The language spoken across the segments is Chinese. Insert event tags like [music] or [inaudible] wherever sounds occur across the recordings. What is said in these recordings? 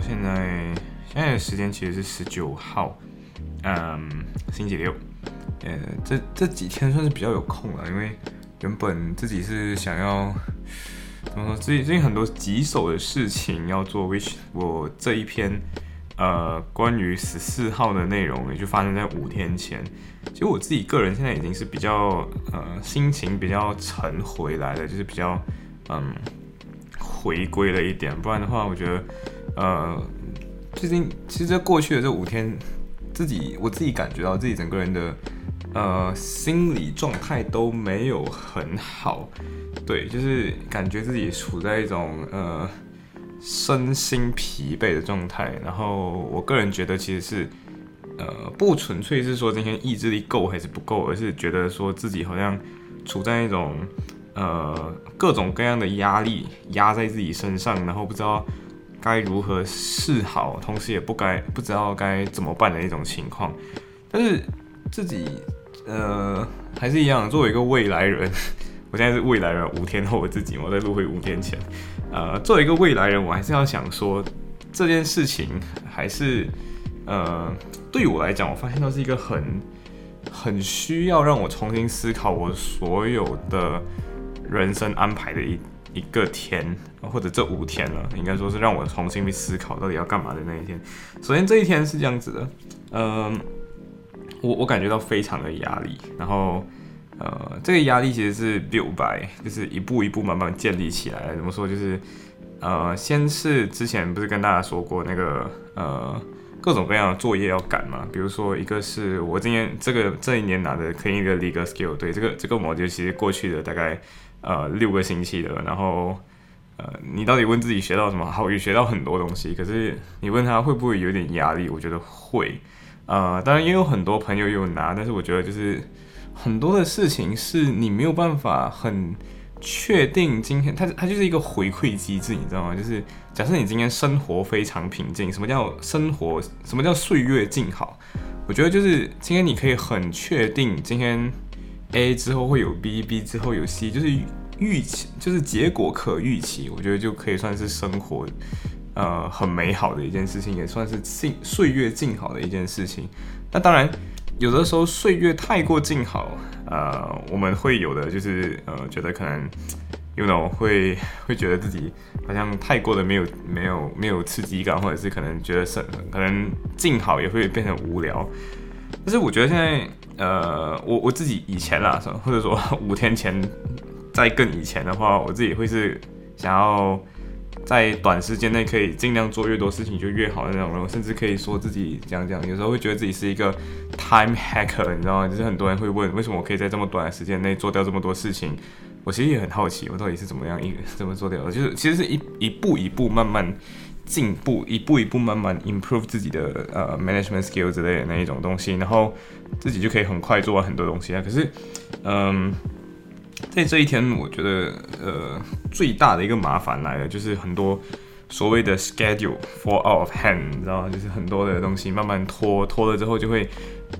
现在现在的时间其实是十九号，嗯，星期六。呃，这这几天算是比较有空了，因为原本自己是想要怎么说，最最近很多棘手的事情要做，which 我这一篇呃关于十四号的内容也就发生在五天前。其实我自己个人现在已经是比较呃心情比较沉回来了，就是比较嗯。回归了一点，不然的话，我觉得，呃，最近其实，过去的这五天，自己我自己感觉到自己整个人的，呃，心理状态都没有很好，对，就是感觉自己处在一种呃身心疲惫的状态。然后，我个人觉得其实是，呃，不纯粹是说今天意志力够还是不够，而是觉得说自己好像处在一种。呃，各种各样的压力压在自己身上，然后不知道该如何是好，同时也不该不知道该怎么办的一种情况。但是自己呃还是一样，作为一个未来人，我现在是未来人，五天后我自己，我在录回五天前。呃，作为一个未来人，我还是要想说这件事情还是呃对我来讲，我发现到是一个很很需要让我重新思考我所有的。人生安排的一一个天，或者这五天了，应该说是让我重新去思考到底要干嘛的那一天。首先这一天是这样子的，嗯，我我感觉到非常的压力，然后呃，这个压力其实是 build by，就是一步一步慢慢建立起来。怎么说？就是呃，先是之前不是跟大家说过那个呃各种各样的作业要赶嘛？比如说一个是我今年这个这一年拿的 clean 一个 legal skill，对这个这个模就其实过去的大概。呃，六个星期的，然后，呃，你到底问自己学到什么？好，也学到很多东西。可是你问他会不会有点压力？我觉得会。呃，当然也有很多朋友有拿，但是我觉得就是很多的事情是你没有办法很确定今天，它它就是一个回馈机制，你知道吗？就是假设你今天生活非常平静，什么叫生活？什么叫岁月静好？我觉得就是今天你可以很确定今天。A 之后会有 B，B 之后有 C，就是预期，就是结果可预期，我觉得就可以算是生活，呃，很美好的一件事情，也算是静岁月静好的一件事情。那当然，有的时候岁月太过静好，呃，我们会有的就是呃，觉得可能，you know，会会觉得自己好像太过的没有没有没有刺激感，或者是可能觉得是可能静好也会变成无聊。但是我觉得现在。呃，我我自己以前啦，或者说 [laughs] 五天前，在更以前的话，我自己会是想要在短时间内可以尽量做越多事情就越好的那种人，甚至可以说自己讲讲，有时候会觉得自己是一个 time hacker，你知道吗？就是很多人会问，为什么我可以在这么短的时间内做掉这么多事情？我其实也很好奇，我到底是怎么样一 [laughs] 怎么做掉的？就是其实是一一步一步慢慢。进步一步一步慢慢 improve 自己的呃 management skills 之类的那一种东西，然后自己就可以很快做完很多东西啊。可是，嗯，在这一天，我觉得呃最大的一个麻烦来了，就是很多所谓的 schedule fall out of hand，你知道吗？就是很多的东西慢慢拖拖了之后，就会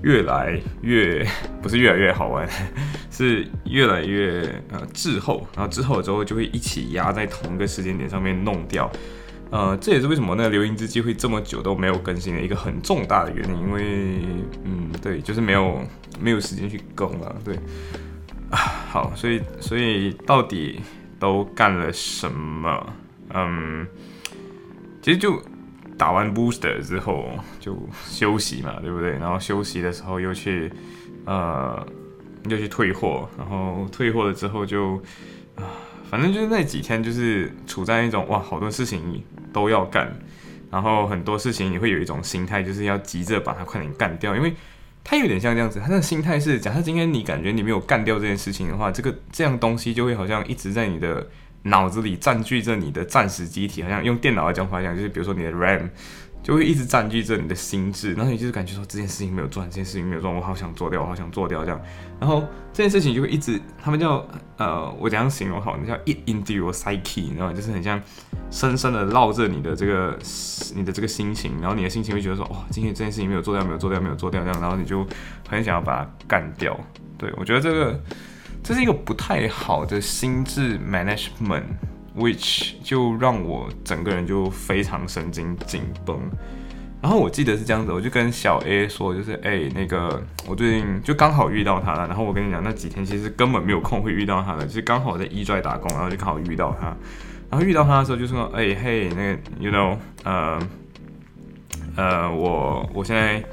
越来越 [laughs] 不是越来越好玩，[laughs] 是越来越呃滞后，然后滞后了之后就会一起压在同一个时间点上面弄掉。呃，这也是为什么那个留音之机会这么久都没有更新的一个很重大的原因，因为，嗯，对，就是没有没有时间去更了，对，啊，好，所以所以到底都干了什么？嗯，其实就打完 booster 之后就休息嘛，对不对？然后休息的时候又去呃又去退货，然后退货了之后就，反正就是那几天就是处在一种哇，好多事情。都要干，然后很多事情你会有一种心态，就是要急着把它快点干掉，因为它有点像这样子。他的心态是，假设今天你感觉你没有干掉这件事情的话，这个这样东西就会好像一直在你的脑子里占据着你的暂时机体，好像用电脑的讲法讲，就是比如说你的 RAM 就会一直占据着你的心智，然后你就是感觉说这件事情没有做，这件事情没有做，我好想做掉，我好想做掉这样，然后这件事情就会一直，他们叫呃，我怎样形容好？你叫 eat into your psyche，你知道吗？就是很像深深的绕着你的这个你的这个心情，然后你的心情会觉得说，哇，今天这件事情没有做掉，没有做掉，没有做掉这样，然后你就很想要把它干掉。对我觉得这个这是一个不太好的心智 management。Which 就让我整个人就非常神经紧绷，然后我记得是这样子，我就跟小 A 说，就是哎，那个我最近就刚好遇到他了，然后我跟你讲，那几天其实根本没有空会遇到他的，就是刚好在 E 拽打工，然后就刚好遇到他，然后遇到他的时候就说，哎嘿，那个 you know，呃呃，我我现在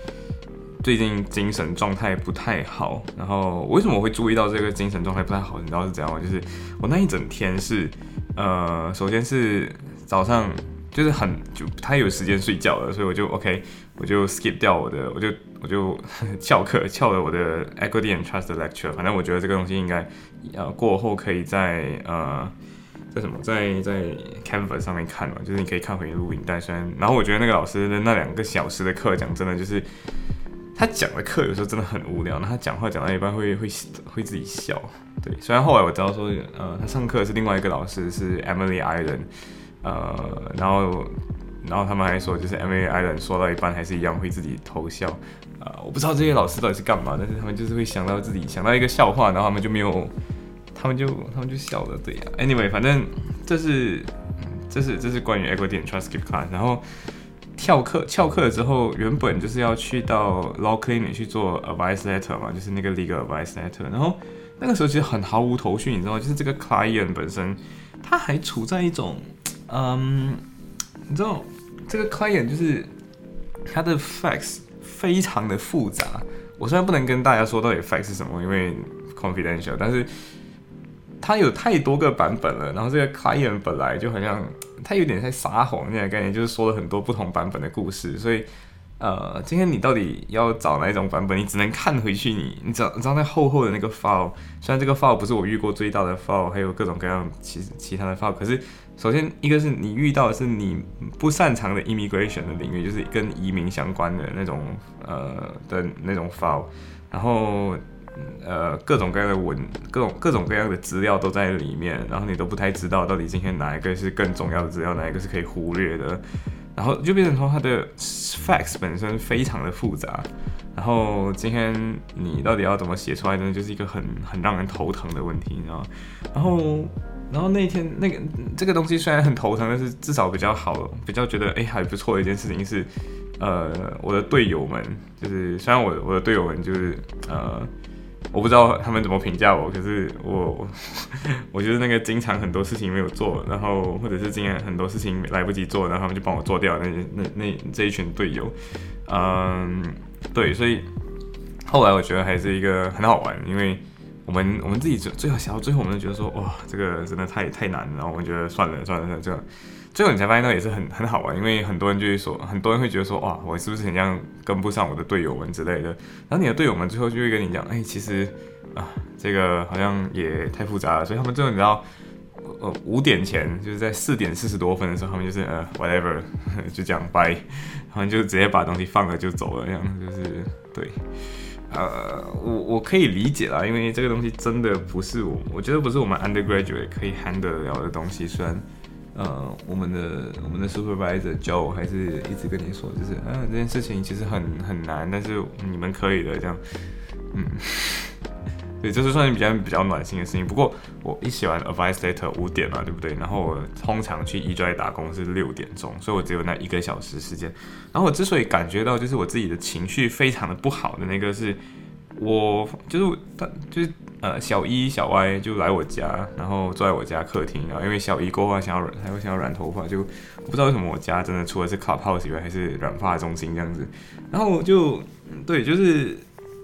最近精神状态不太好，然后为什么会注意到这个精神状态不太好？你知道是怎样吗？就是我那一整天是。呃，首先是早上就是很就他有时间睡觉了，所以我就 OK，我就 skip 掉我的，我就我就 [laughs] 翘课翘了我的 equity and trust lecture。反正我觉得这个东西应该呃过后可以在呃在什么在在 Canvas 上面看嘛，就是你可以看回录影带。虽然然后我觉得那个老师的那两个小时的课讲真的就是他讲的课有时候真的很无聊，那他讲话讲到一半会会会自己笑。对，虽然后来我知道说，呃，他上课是另外一个老师，是 Emily Island，呃，然后，然后他们还说，就是 Emily Island 说到一半还是一样会自己偷笑，呃，我不知道这些老师到底是干嘛，但是他们就是会想到自己想到一个笑话，然后他们就没有，他们就他们就笑了，对呀。Anyway，反正这是这是这是关于 Equity Transcript Class，然后跳课翘课了之后，原本就是要去到 Law Clinic 去做 Advice Letter 嘛，就是那个 Legal Advice Letter，然后。那个时候其实很毫无头绪，你知道吗？就是这个 client 本身，他还处在一种，嗯，你知道，这个 client 就是他的 facts 非常的复杂。我虽然不能跟大家说到底 facts 是什么，因为 confidential，但是他有太多个版本了。然后这个 client 本来就好像他有点在撒谎那样概念，就是说了很多不同版本的故事，所以。呃，今天你到底要找哪一种版本？你只能看回去，你你知道你知道那厚厚的那个 file，虽然这个 file 不是我遇过最大的 file，还有各种各样其其他的 file，可是首先一个是你遇到的是你不擅长的 immigration 的领域，就是跟移民相关的那种呃的那种 file，然后呃各种各样的文，各种各种各样的资料都在里面，然后你都不太知道到底今天哪一个是更重要的资料，哪一个是可以忽略的。然后就变成说，它的 facts 本身非常的复杂。然后今天你到底要怎么写出来呢？就是一个很很让人头疼的问题，你知道吗？然后，然后那天那个这个东西虽然很头疼，但是至少比较好，比较觉得哎还不错的一件事情是，呃，我的队友们就是虽然我我的队友们就是呃。我不知道他们怎么评价我，可是我，[laughs] 我觉得那个经常很多事情没有做，然后或者是今天很多事情来不及做，然后他们就帮我做掉。那那那这一群队友，嗯，对，所以后来我觉得还是一个很好玩，因为我们我们自己最最后想到最后，我们就觉得说，哇，这个真的太太难了，然后我们觉得算了算了算了，这样。最后你才发现到也是很很好玩，因为很多人就会说，很多人会觉得说，哇，我是不是很像跟不上我的队友们之类的。然后你的队友们最后就会跟你讲，哎，其实啊，这个好像也太复杂了。所以他们最后你知道，呃，五点前就是在四点四十多分的时候，他们就是呃，whatever，[laughs] 就这样掰，然后就直接把东西放了就走了，这样就是对。呃，我我可以理解啦，因为这个东西真的不是我，我觉得不是我们 undergraduate 可以 handle 了的东西，虽然。呃，我们的我们的 supervisor 教我还是一直跟你说，就是，嗯，这件事情其实很很难，但是你们可以的，这样，嗯，[laughs] 对，这是算是比较比较暖心的事情。不过我一写完 advice letter 五点嘛，对不对？然后我通常去 E 专打工是六点钟，所以我只有那一个小时时间。然后我之所以感觉到就是我自己的情绪非常的不好的那个是。我就是他，就是呃，小一、小 Y 就来我家，然后坐在我家客厅，然后因为小一过后想要染，他又想要染头发，就不知道为什么我家真的除了是 Clubhouse 以外，还是染发中心这样子。然后就对，就是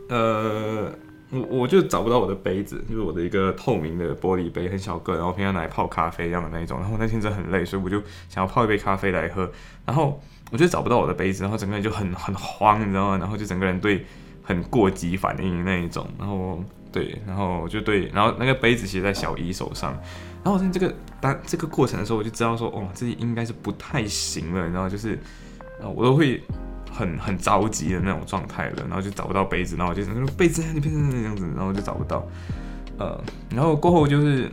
呃，我我就找不到我的杯子，就是我的一个透明的玻璃杯，很小个，然后平常拿来泡咖啡一样的那一种。然后那天真的很累，所以我就想要泡一杯咖啡来喝。然后我就找不到我的杯子，然后整个人就很很慌，你知道吗？然后就整个人对。很过激反应那一种，然后对，然后就对，然后那个杯子写在小姨手上，然后我在这个当这个过程的时候，我就知道说，哦，自己应该是不太行了，你知道，就是呃，我都会很很着急的那种状态了，然后就找不到杯子，然后我就说杯子在那边那样子，然后就找不到，呃，然后过后就是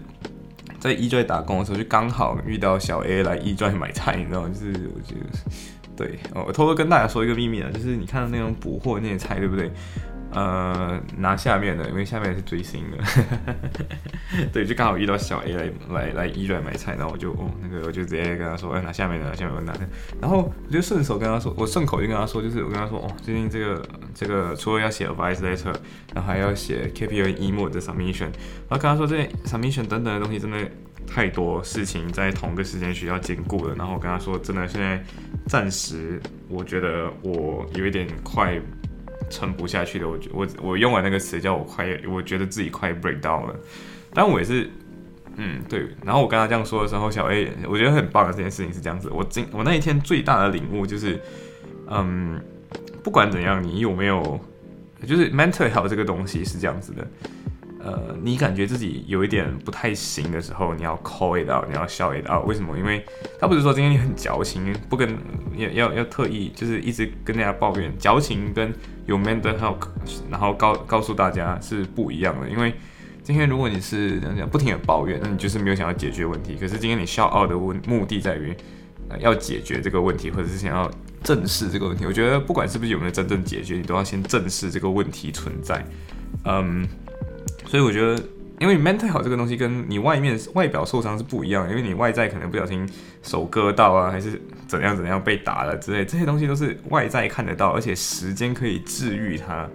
在 E 拽打工的时候，就刚好遇到小 A 来 E 拽买菜，你知道？就是我觉得，对，我偷偷跟大家说一个秘密啊，就是你看到那种补货那些菜，对不对？呃，拿下面的，因为下面是追星的，[laughs] 对，就刚好遇到小 A 来来来医院买菜，然后我就哦，那个我就直接跟他说，哎，拿下面的，下面拿。的，然后我就顺手跟他说，我顺口就跟他说，就是我跟他说，哦，最近这个这个除了要写 advice letter，然后还要写 KPI emo 的 submission，然后跟他说这 submission 等等的东西真的太多事情在同个时间需要兼顾了，然后我跟他说，真的现在暂时我觉得我有一点快。撑不下去了，我我我用完那个词叫我快，我觉得自己快 break down 了。但我也是，嗯，对。然后我跟他这样说的时候，小 A 我觉得很棒的这件事情是这样子。我今我那一天最大的领悟就是，嗯，不管怎样，你有没有，就是 mental health 这个东西是这样子的。呃，你感觉自己有一点不太行的时候，你要 call it out，你要 shout it out。为什么？因为他不是说今天你很矫情，不跟要要要特意就是一直跟大家抱怨，矫情跟有 mental health，然后告告诉大家是不一样的。因为今天如果你是这样不停的抱怨，那你就是没有想要解决问题。可是今天你 shout out 的问目的在于要解决这个问题，或者是想要正视这个问题。我觉得不管是不是有没有真正解决，你都要先正视这个问题存在。嗯。所以我觉得，因为 mental 好这个东西跟你外面外表受伤是不一样，因为你外在可能不小心手割到啊，还是怎样怎样被打了之类，这些东西都是外在看得到，而且时间可以治愈它。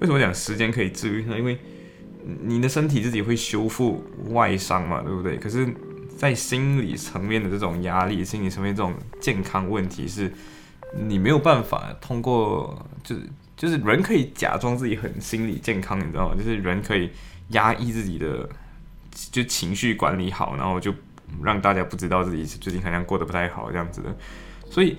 为什么讲时间可以治愈它？因为你的身体自己会修复外伤嘛，对不对？可是，在心理层面的这种压力，心理层面这种健康问题，是你没有办法通过，就是就是人可以假装自己很心理健康，你知道吗？就是人可以。压抑自己的就情绪管理好，然后就让大家不知道自己最近好像过得不太好这样子的。所以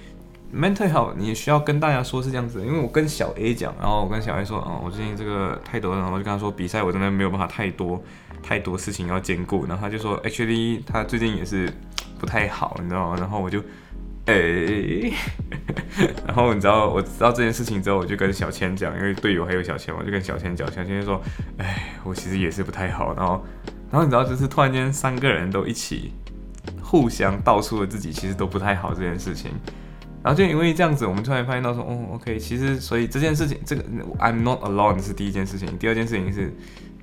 mental 好你需要跟大家说是这样子，因为我跟小 A 讲，然后我跟小 A 说，哦，我最近这个太多了，然后就跟他说比赛我真的没有办法太多太多事情要兼顾，然后他就说 actually 他最近也是不太好，你知道吗？然后我就。哎，[laughs] 然后你知道我知道这件事情之后，我就跟小千讲，因为队友还有小千嘛，就跟小千讲。小千就说：“哎，我其实也是不太好。”然后，然后你知道，就是突然间三个人都一起互相道出了自己其实都不太好这件事情。然后就因为这样子，我们突然发现到说：“哦，OK，其实所以这件事情，这个 I'm not alone 是第一件事情。第二件事情是，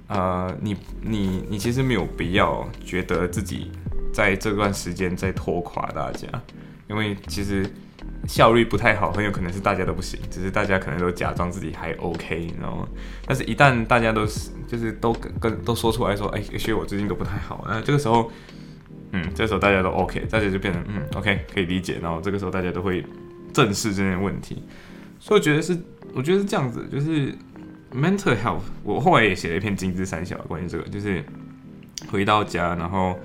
呃，你你你其实没有必要觉得自己在这段时间在拖垮大家。”因为其实效率不太好，很有可能是大家都不行，只是大家可能都假装自己还 OK，你知道吗？但是，一旦大家都是就是都跟跟都说出来说，哎，其实我最近都不太好，那这个时候，嗯，这时候大家都 OK，大家就变成嗯 OK 可以理解，然后这个时候大家都会正视这件问题。所以我觉得是，我觉得是这样子，就是 mental health。我后来也写了一篇金枝三小关于这个，就是回到家，然后。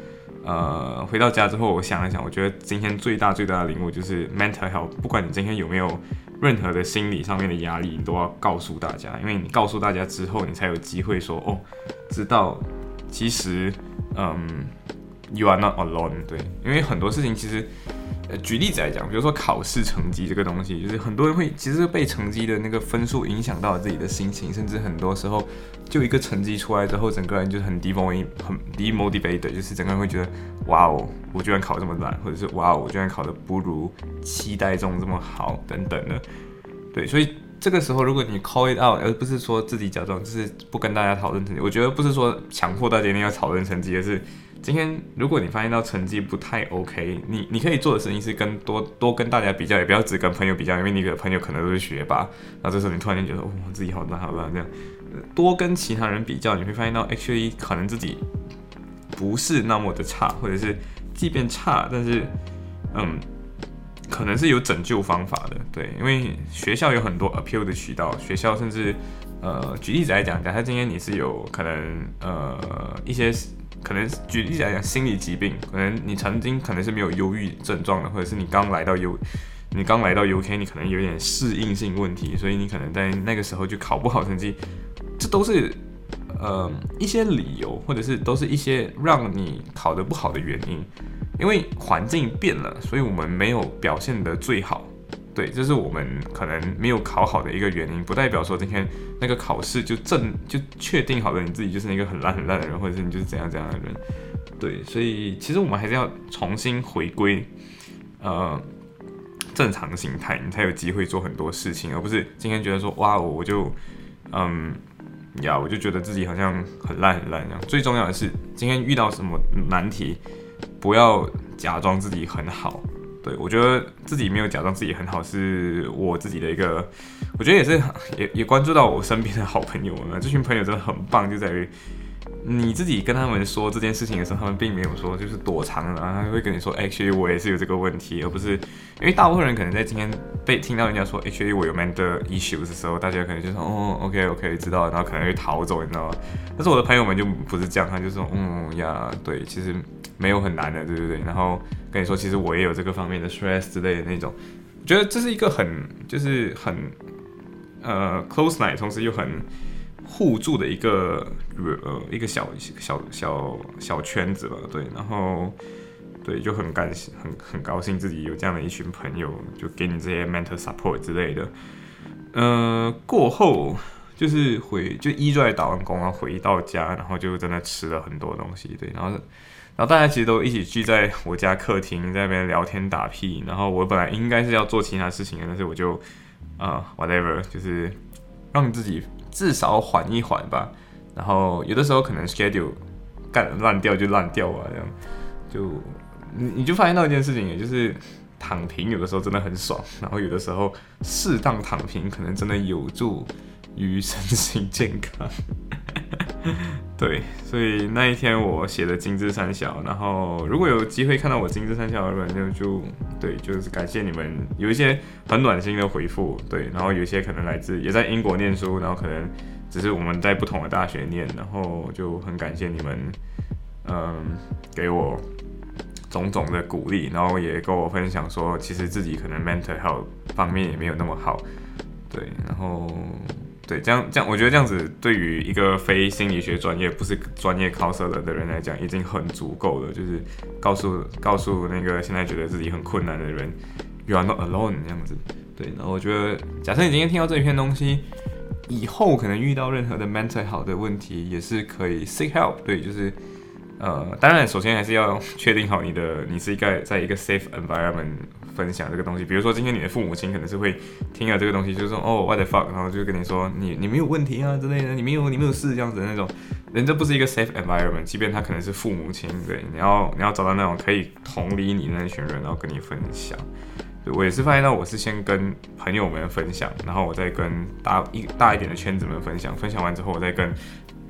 呃，回到家之后，我想了想，我觉得今天最大最大的领悟就是 mental health。不管你今天有没有任何的心理上面的压力，你都要告诉大家，因为你告诉大家之后，你才有机会说哦，知道其实，嗯，you are not alone。对，因为很多事情其实。呃，举例子来讲，比如说考试成绩这个东西，就是很多人会其实被成绩的那个分数影响到自己的心情，甚至很多时候就一个成绩出来之后，整个人就是很 demot 很 demotivated，就是整个人会觉得哇哦，我居然考这么烂，或者是哇哦，我居然考的不如期待中这么好等等的。对，所以这个时候如果你 call it out，而不是说自己假装就是不跟大家讨论成绩，我觉得不是说强迫大家一定要讨论成绩，而是。今天如果你发现到成绩不太 OK，你你可以做的事情是跟多多跟大家比较，也不要只跟朋友比较，因为你的朋友可能都是学霸。那这时候你突然间觉得，哦，自己好烂好烂这样，多跟其他人比较，你会发现到 actually 可能自己不是那么的差，或者是即便差，但是嗯，可能是有拯救方法的。对，因为学校有很多 appeal 的渠道，学校甚至呃，举例子来讲，假设今天你是有可能呃一些。可能举例子来讲，心理疾病，可能你曾经可能是没有忧郁症状的，或者是你刚来到 U，你刚来到 UK，你可能有点适应性问题，所以你可能在那个时候就考不好成绩，这都是呃一些理由，或者是都是一些让你考得不好的原因，因为环境变了，所以我们没有表现得最好，对，这是我们可能没有考好的一个原因，不代表说今天那个考试就正就确定好了你自己就是那个很烂很烂的人，或者是你就是怎样怎样的人。对，所以其实我们还是要重新回归呃正常心态，你才有机会做很多事情，而不是今天觉得说哇我就嗯呀我就觉得自己好像很烂很烂这样。最重要的是今天遇到什么难题，不要假装自己很好。我觉得自己没有假装自己很好，是我自己的一个，我觉得也是也也关注到我身边的好朋友们，这群朋友真的很棒，就在于你自己跟他们说这件事情的时候，他们并没有说就是躲藏了，他会跟你说，哎，其实我也是有这个问题，而不是因为大部分人可能在今天被听到人家说，哎，其实我有 mental issues 的时候，大家可能就说，哦，OK OK，知道，然后可能会逃走，你知道吗？但是我的朋友们就不是这样，他就说，嗯呀，对，其实没有很难的，对不对？然后。跟你说，其实我也有这个方面的 stress 之类的那种，觉得这是一个很就是很呃 close night，同时又很互助的一个呃一个小小小小圈子吧，对，然后对就很感很很高兴自己有这样的一群朋友，就给你这些 mental support 之类的。呃，过后就是回就一在打完工啊，回到家，然后就真的吃了很多东西，对，然后。然后大家其实都一起聚在我家客厅，在那边聊天打屁。然后我本来应该是要做其他事情的，但是我就啊，whatever，就是让自己至少缓一缓吧。然后有的时候可能 schedule 干烂掉就烂掉啊，这样就你你就发现到一件事情，也就是躺平有的时候真的很爽。然后有的时候适当躺平可能真的有助于身心健康。对，所以那一天我写的精致三小，然后如果有机会看到我精致三小的人，就就对，就是感谢你们有一些很暖心的回复，对，然后有一些可能来自也在英国念书，然后可能只是我们在不同的大学念，然后就很感谢你们，嗯，给我种种的鼓励，然后也跟我分享说，其实自己可能 mental health 方面也没有那么好，对，然后。对，这样这样，我觉得这样子对于一个非心理学专业、不是专业考试的的人来讲，已经很足够了。就是告诉告诉那个现在觉得自己很困难的人，You are not alone，这样子。对，那我觉得，假设你今天听到这一篇东西，以后可能遇到任何的 mental 好的问题，也是可以 seek help。对，就是呃，当然，首先还是要确定好你的，你是一个在一个 safe environment。分享这个东西，比如说今天你的父母亲可能是会听了这个东西，就是说哦，what the fuck，然后就跟你说你你没有问题啊之类的，你没有你没有事这样子的那种，人这不是一个 safe environment，即便他可能是父母亲，对，你要你要找到那种可以同理你那群人，然后跟你分享。我也是发现到，我是先跟朋友们分享，然后我再跟大一大一点的圈子们分享，分享完之后，我再跟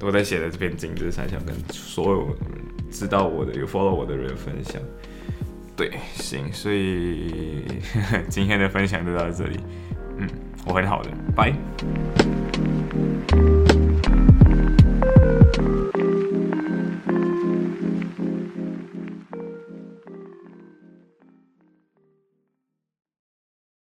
我在写的这篇精致三想跟所有知道我的有 follow 我的人分享。对，行，所以今天的分享就到这里。嗯，我很好的，拜。